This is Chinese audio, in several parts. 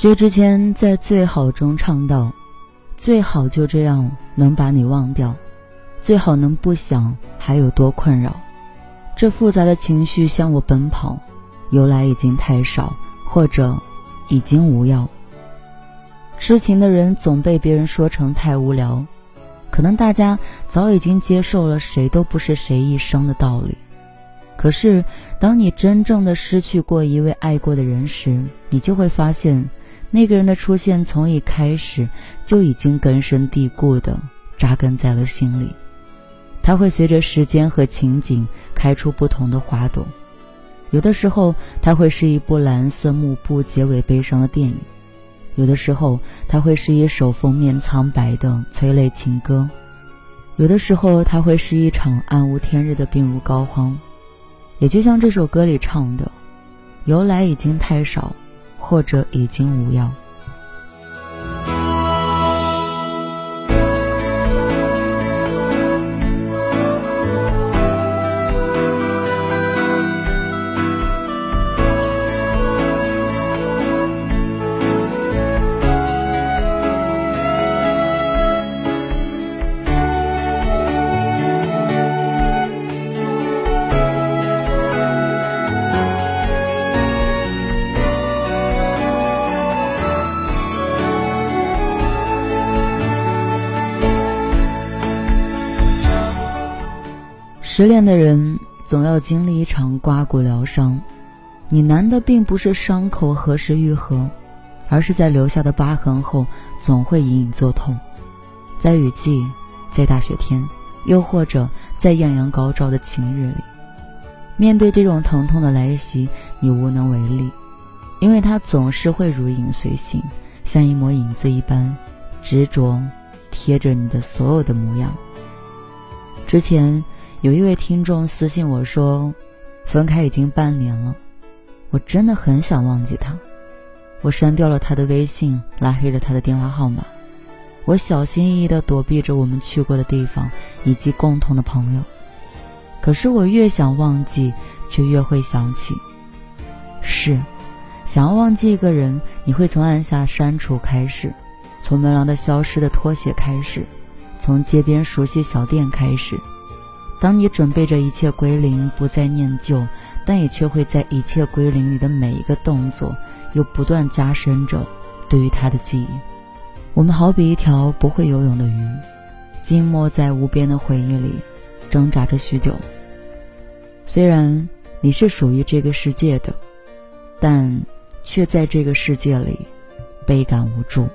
薛之谦在《最好》中唱道：“最好就这样能把你忘掉，最好能不想还有多困扰。这复杂的情绪向我奔跑，由来已经太少，或者已经无药。痴情的人总被别人说成太无聊，可能大家早已经接受了谁都不是谁一生的道理。可是，当你真正的失去过一位爱过的人时，你就会发现。”那个人的出现从一开始就已经根深蒂固的扎根在了心里，他会随着时间和情景开出不同的花朵。有的时候，他会是一部蓝色幕布、结尾悲伤的电影；有的时候，他会是一首封面苍白的催泪情歌；有的时候，他会是一场暗无天日的病入膏肓。也就像这首歌里唱的：“由来已经太少。”或者已经无药。失恋的人总要经历一场刮骨疗伤，你难的并不是伤口何时愈合，而是在留下的疤痕后总会隐隐作痛。在雨季，在大雪天，又或者在艳阳高照的晴日里，面对这种疼痛的来袭，你无能为力，因为它总是会如影随形，像一抹影子一般，执着贴着你的所有的模样。之前。有一位听众私信我说：“分开已经半年了，我真的很想忘记他。我删掉了他的微信，拉黑了他的电话号码。我小心翼翼地躲避着我们去过的地方以及共同的朋友。可是我越想忘记，却越会想起。是，想要忘记一个人，你会从按下删除开始，从门廊的消失的拖鞋开始，从街边熟悉小店开始。”当你准备着一切归零，不再念旧，但也却会在一切归零里的每一个动作，又不断加深着对于他的记忆。我们好比一条不会游泳的鱼，浸没在无边的回忆里，挣扎着许久。虽然你是属于这个世界的，但却在这个世界里倍感无助。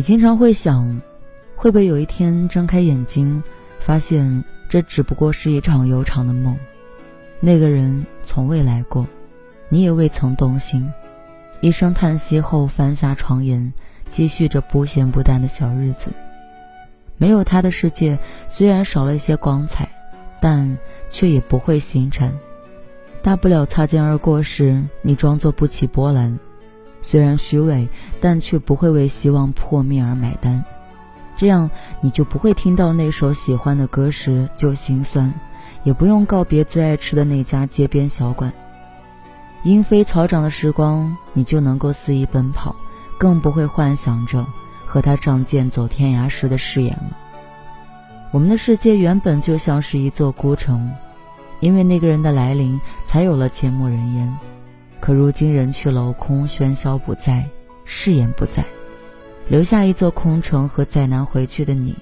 你经常会想，会不会有一天睁开眼睛，发现这只不过是一场悠长的梦，那个人从未来过，你也未曾动心，一声叹息后翻下床沿，继续着不咸不淡的小日子。没有他的世界，虽然少了一些光彩，但却也不会心沉。大不了擦肩而过时，你装作不起波澜。虽然虚伪，但却不会为希望破灭而买单。这样，你就不会听到那首喜欢的歌时就心酸，也不用告别最爱吃的那家街边小馆。莺飞草长的时光，你就能够肆意奔跑，更不会幻想着。和他仗剑走天涯时的誓言了。我们的世界原本就像是一座孤城，因为那个人的来临，才有了阡陌人烟。可如今人去楼空，喧嚣不在，誓言不在，留下一座空城和再难回去的你。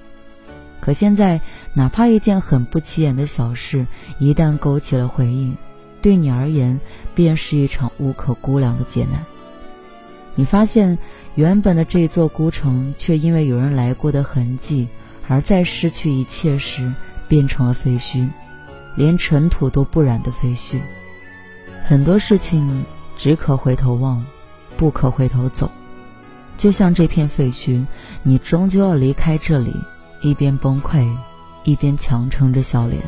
可现在，哪怕一件很不起眼的小事，一旦勾起了回忆，对你而言，便是一场无可估量的劫难。你发现。原本的这座孤城，却因为有人来过的痕迹，而在失去一切时变成了废墟，连尘土都不染的废墟。很多事情只可回头望，不可回头走。就像这片废墟，你终究要离开这里，一边崩溃，一边强撑着笑脸。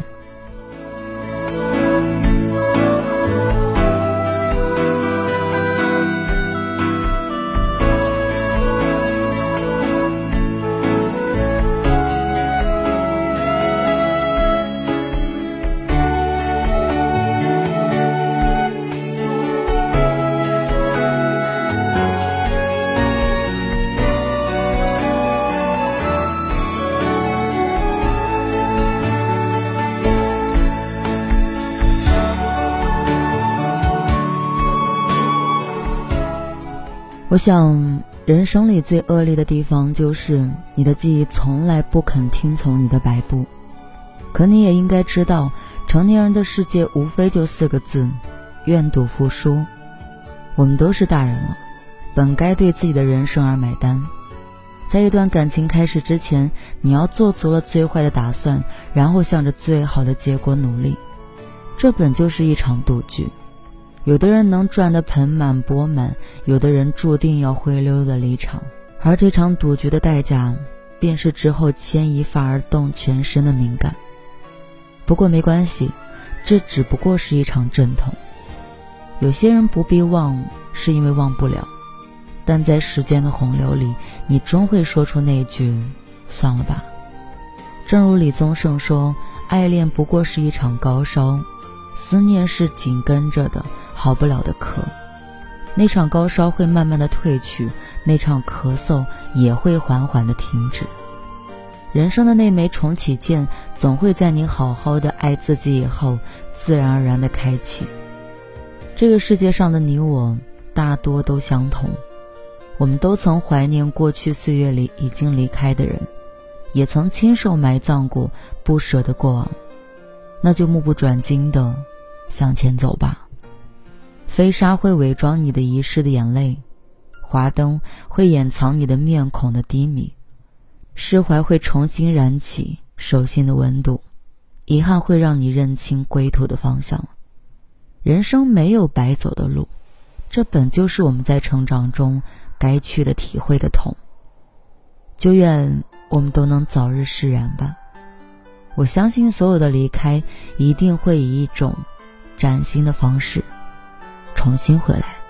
我想，人生里最恶劣的地方就是你的记忆从来不肯听从你的摆布。可你也应该知道，成年人的世界无非就四个字：愿赌服输。我们都是大人了，本该对自己的人生而买单。在一段感情开始之前，你要做足了最坏的打算，然后向着最好的结果努力。这本就是一场赌局。有的人能赚得盆满钵满，有的人注定要灰溜的离场，而这场赌局的代价，便是之后牵一发而动全身的敏感。不过没关系，这只不过是一场阵痛。有些人不必忘，是因为忘不了，但在时间的洪流里，你终会说出那句“算了吧”。正如李宗盛说：“爱恋不过是一场高烧，思念是紧跟着的。”好不了的咳，那场高烧会慢慢的退去，那场咳嗽也会缓缓的停止。人生的那枚重启键，总会在你好好的爱自己以后，自然而然的开启。这个世界上的你我，大多都相同，我们都曾怀念过去岁月里已经离开的人，也曾亲手埋葬过不舍的过往，那就目不转睛的向前走吧。飞沙会伪装你的遗失的眼泪，华灯会掩藏你的面孔的低迷，释怀会重新燃起手心的温度，遗憾会让你认清归途的方向。人生没有白走的路，这本就是我们在成长中该去的体会的痛。就愿我们都能早日释然吧。我相信所有的离开，一定会以一种崭新的方式。重新回来。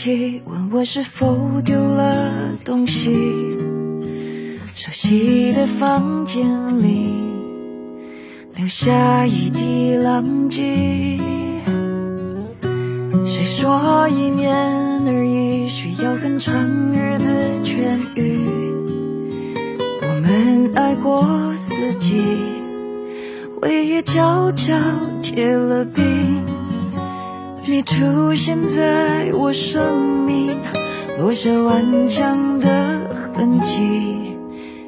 起，问我是否丢了东西。熟悉的房间里，留下一地狼藉。谁说一年而已，需要很长日子痊愈？我们爱过四季，回忆悄悄结了冰。你出现在我生命，落下顽强的痕迹。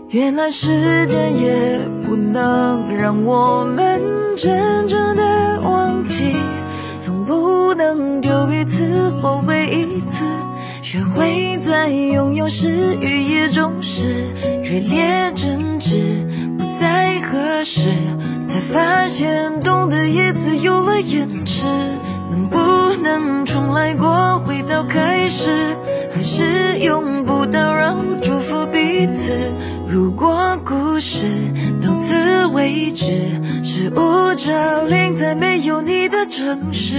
原来时间也不能让我们真正的忘记，总不能丢一次后悔一次。学会在拥有时予以重视，热烈争执不再合适，才发现懂得一次有了延迟。不能重来过，回到开始，还是用不到，让，祝福彼此。如果故事到此为止，是雾罩淋在没有你的城市。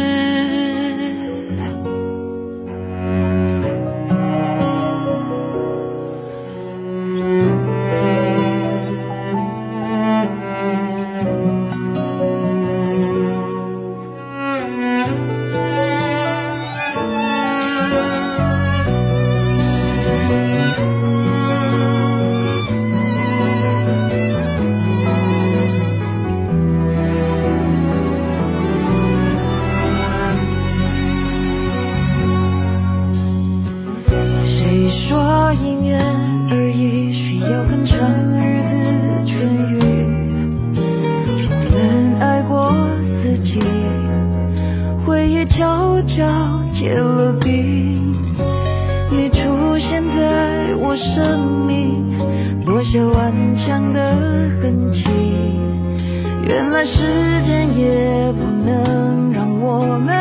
生命，落下顽强的痕迹。原来时间也不能让我们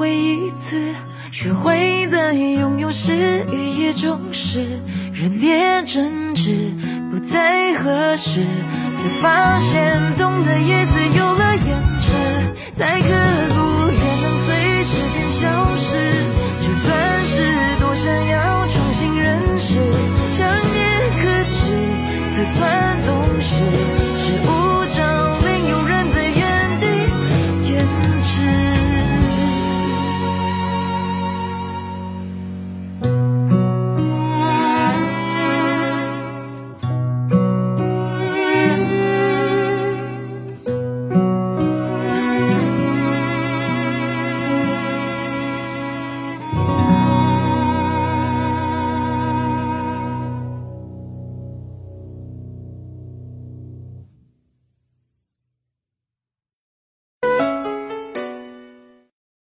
会一次学会在拥有时与也重视热烈争执，不再合适，才发现懂得也自由了，延迟，再刻骨也能随时间消失，就算是多想要重新认识，想念可知才算。